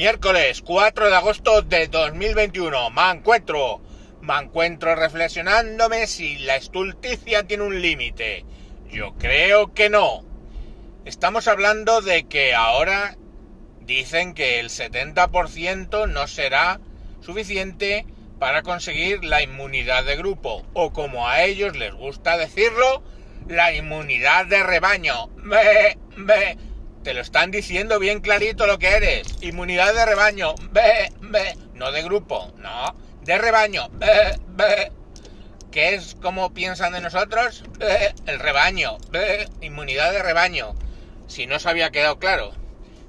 Miércoles 4 de agosto de 2021. Me encuentro. Me encuentro reflexionándome si la estulticia tiene un límite. Yo creo que no. Estamos hablando de que ahora dicen que el 70% no será suficiente para conseguir la inmunidad de grupo. O como a ellos les gusta decirlo, la inmunidad de rebaño. Me, me, te lo están diciendo bien clarito lo que eres. Inmunidad de rebaño. Be, be. No de grupo, no. De rebaño. Be. ¿Qué es como piensan de nosotros? El rebaño. Inmunidad de rebaño. Si no se había quedado claro.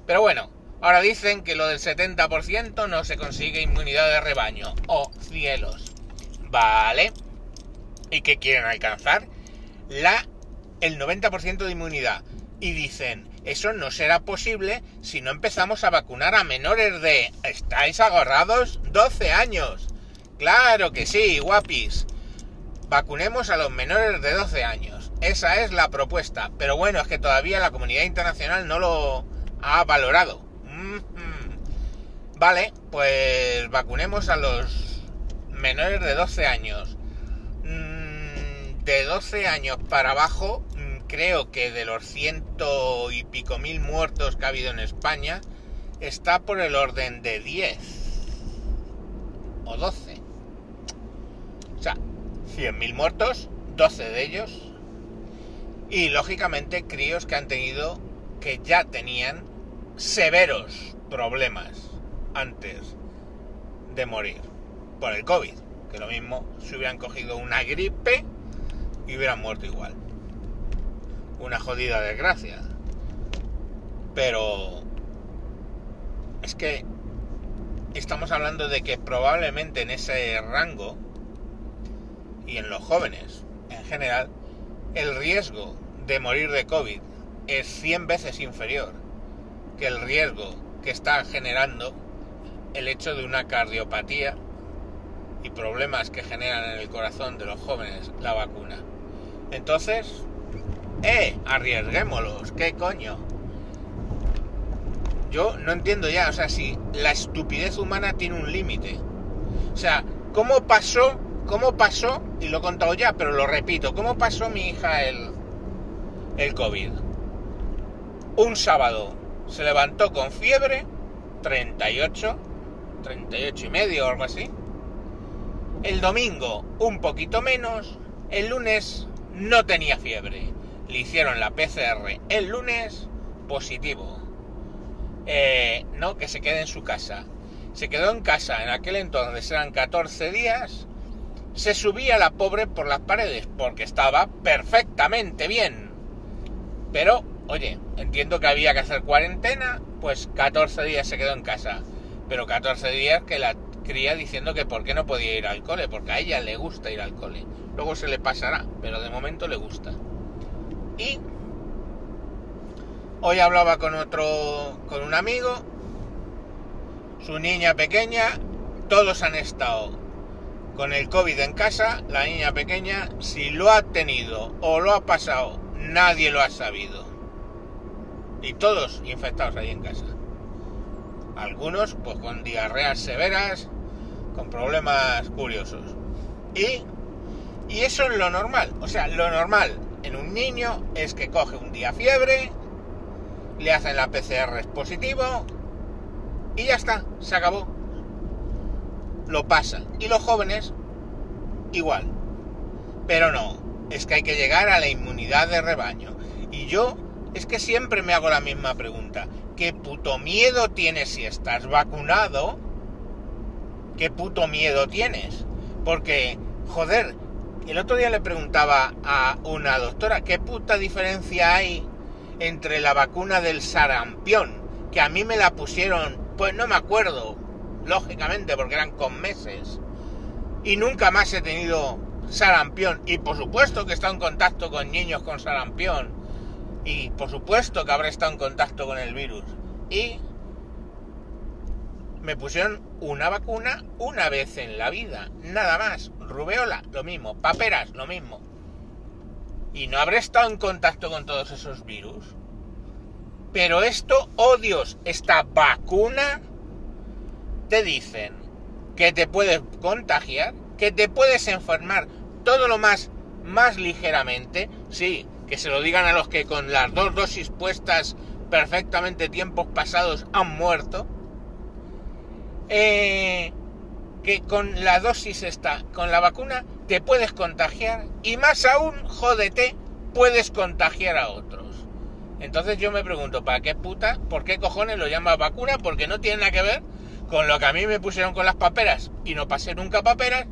Pero bueno, ahora dicen que lo del 70% no se consigue inmunidad de rebaño. Oh, cielos. Vale. ¿Y qué quieren alcanzar? La el 90% de inmunidad. Y dicen, eso no será posible si no empezamos a vacunar a menores de... ¿Estáis agarrados? 12 años. Claro que sí, guapis. Vacunemos a los menores de 12 años. Esa es la propuesta. Pero bueno, es que todavía la comunidad internacional no lo ha valorado. Vale, pues vacunemos a los menores de 12 años. Mm, de 12 años para abajo creo que de los ciento y pico mil muertos que ha habido en España, está por el orden de 10 o 12. O sea, 100.000 muertos, 12 de ellos. Y lógicamente críos que han tenido, que ya tenían severos problemas antes de morir por el COVID. Que lo mismo si hubieran cogido una gripe y hubieran muerto igual una jodida desgracia. Pero es que estamos hablando de que probablemente en ese rango y en los jóvenes en general, el riesgo de morir de COVID es 100 veces inferior que el riesgo que está generando el hecho de una cardiopatía y problemas que generan en el corazón de los jóvenes la vacuna. Entonces, ¡Eh! Arriesguémoslos, ¿qué coño? Yo no entiendo ya, o sea, si la estupidez humana tiene un límite. O sea, ¿cómo pasó? ¿Cómo pasó? Y lo he contado ya, pero lo repito, ¿cómo pasó mi hija el, el COVID? Un sábado se levantó con fiebre, 38, 38 y medio o algo así. El domingo un poquito menos, el lunes no tenía fiebre le hicieron la PCR el lunes positivo. Eh, no, que se quede en su casa. Se quedó en casa en aquel entonces, eran 14 días. Se subía la pobre por las paredes porque estaba perfectamente bien. Pero, oye, entiendo que había que hacer cuarentena, pues 14 días se quedó en casa. Pero 14 días que la cría diciendo que por qué no podía ir al cole, porque a ella le gusta ir al cole. Luego se le pasará, pero de momento le gusta. Y hoy hablaba con otro, con un amigo, su niña pequeña, todos han estado con el COVID en casa, la niña pequeña, si lo ha tenido o lo ha pasado, nadie lo ha sabido. Y todos infectados ahí en casa. Algunos pues con diarreas severas, con problemas curiosos. Y, y eso es lo normal, o sea, lo normal en un niño es que coge un día fiebre, le hacen la PCR positivo y ya está, se acabó. Lo pasa. Y los jóvenes, igual. Pero no, es que hay que llegar a la inmunidad de rebaño. Y yo es que siempre me hago la misma pregunta. ¿Qué puto miedo tienes si estás vacunado? ¿Qué puto miedo tienes? Porque, joder, el otro día le preguntaba a una doctora qué puta diferencia hay entre la vacuna del sarampión, que a mí me la pusieron, pues no me acuerdo, lógicamente, porque eran con meses, y nunca más he tenido sarampión, y por supuesto que he estado en contacto con niños con sarampión, y por supuesto que habré estado en contacto con el virus, y me pusieron una vacuna una vez en la vida, nada más. Rubeola, lo mismo. Paperas, lo mismo. Y no habré estado en contacto con todos esos virus. Pero esto, oh Dios, esta vacuna te dicen que te puedes contagiar, que te puedes enfermar todo lo más, más ligeramente, sí, que se lo digan a los que con las dos dosis puestas perfectamente tiempos pasados han muerto, eh, que con la dosis esta, con la vacuna, te puedes contagiar y más aún, jódete, puedes contagiar a otros. Entonces yo me pregunto, ¿para qué puta? ¿Por qué cojones lo llamas vacuna? Porque no tiene nada que ver con lo que a mí me pusieron con las paperas y no pasé nunca paperas,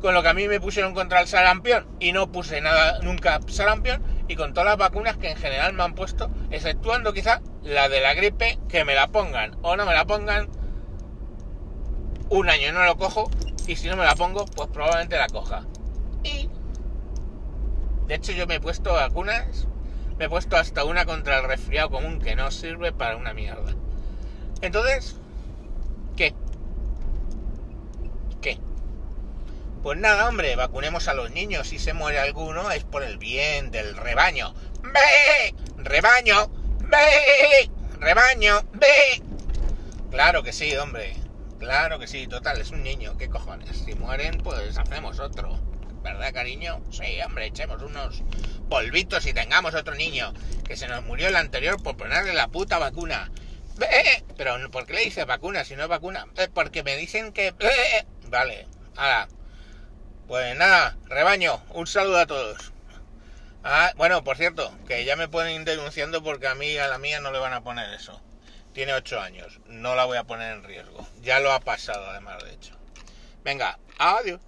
con lo que a mí me pusieron contra el sarampión y no puse nada nunca sarampión, y con todas las vacunas que en general me han puesto, exceptuando quizá la de la gripe, que me la pongan o no me la pongan, un año no lo cojo, y si no me la pongo, pues probablemente la coja. Y, de hecho, yo me he puesto vacunas, me he puesto hasta una contra el resfriado común que no sirve para una mierda. Entonces, ¿qué? ¿Qué? Pues nada, hombre, vacunemos a los niños. Si se muere alguno es por el bien del rebaño. ¡Ve! ¡Rebaño! ¡Ve! ¡Rebaño! ¡Ve! Claro que sí, hombre. Claro que sí, total, es un niño. ¿Qué cojones? Si mueren, pues hacemos otro. ¿Verdad, cariño? Sí, hombre, echemos unos polvitos y tengamos otro niño. Que se nos murió el anterior por ponerle la puta vacuna. ¡Ve! Pero ¿por qué le dices vacuna si no es vacuna? Eh, porque me dicen que... Vale, ahora. Pues nada, rebaño, un saludo a todos. Ah, bueno, por cierto, que ya me pueden ir denunciando porque a mí a la mía no le van a poner eso. Tiene 8 años, no la voy a poner en riesgo. Ya lo ha pasado además, de hecho. Venga, adiós.